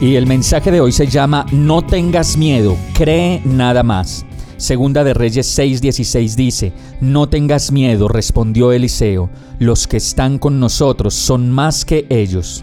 Y el mensaje de hoy se llama No tengas miedo, cree nada más. Segunda de Reyes 6:16 dice, No tengas miedo, respondió Eliseo, los que están con nosotros son más que ellos.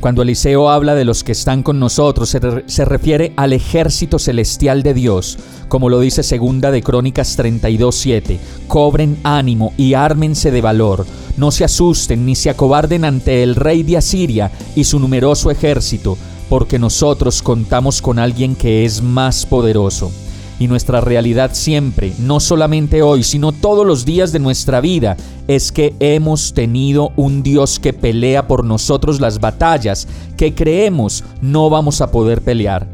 Cuando Eliseo habla de los que están con nosotros, se, se, refiere al ejército celestial de Dios, como lo dice segunda de Crónicas 32:7. Cobren ánimo y ármense de valor. No se asusten ni se acobarden ante el rey de Asiria y su numeroso ejército, porque nosotros contamos con alguien que es más poderoso y nuestra realidad siempre, no solamente hoy, sino todos los días de nuestra vida, es que hemos tenido un Dios que pelea por nosotros las batallas que creemos no vamos a poder pelear.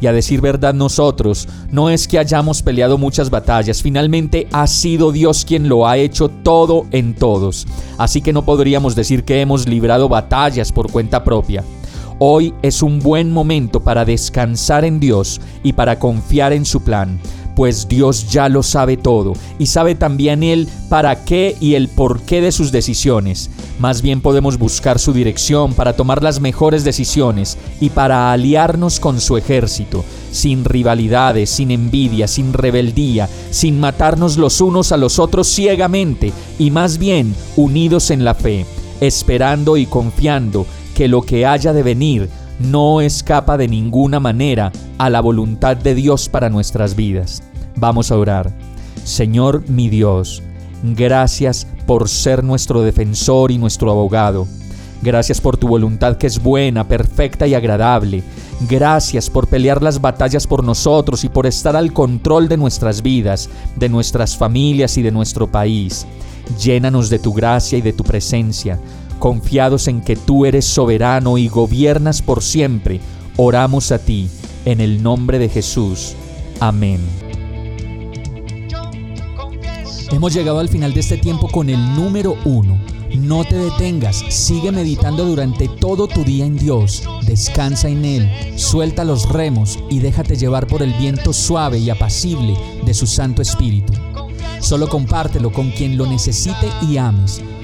Y a decir verdad nosotros, no es que hayamos peleado muchas batallas, finalmente ha sido Dios quien lo ha hecho todo en todos. Así que no podríamos decir que hemos librado batallas por cuenta propia. Hoy es un buen momento para descansar en Dios y para confiar en su plan, pues Dios ya lo sabe todo y sabe también Él para qué y el porqué de sus decisiones. Más bien podemos buscar su dirección para tomar las mejores decisiones y para aliarnos con su ejército, sin rivalidades, sin envidia, sin rebeldía, sin matarnos los unos a los otros ciegamente y más bien unidos en la fe, esperando y confiando que lo que haya de venir no escapa de ninguna manera a la voluntad de Dios para nuestras vidas. Vamos a orar. Señor mi Dios, gracias por ser nuestro defensor y nuestro abogado. Gracias por tu voluntad que es buena, perfecta y agradable. Gracias por pelear las batallas por nosotros y por estar al control de nuestras vidas, de nuestras familias y de nuestro país. Llénanos de tu gracia y de tu presencia confiados en que tú eres soberano y gobiernas por siempre, oramos a ti, en el nombre de Jesús. Amén. Hemos llegado al final de este tiempo con el número uno. No te detengas, sigue meditando durante todo tu día en Dios, descansa en Él, suelta los remos y déjate llevar por el viento suave y apacible de su Santo Espíritu. Solo compártelo con quien lo necesite y ames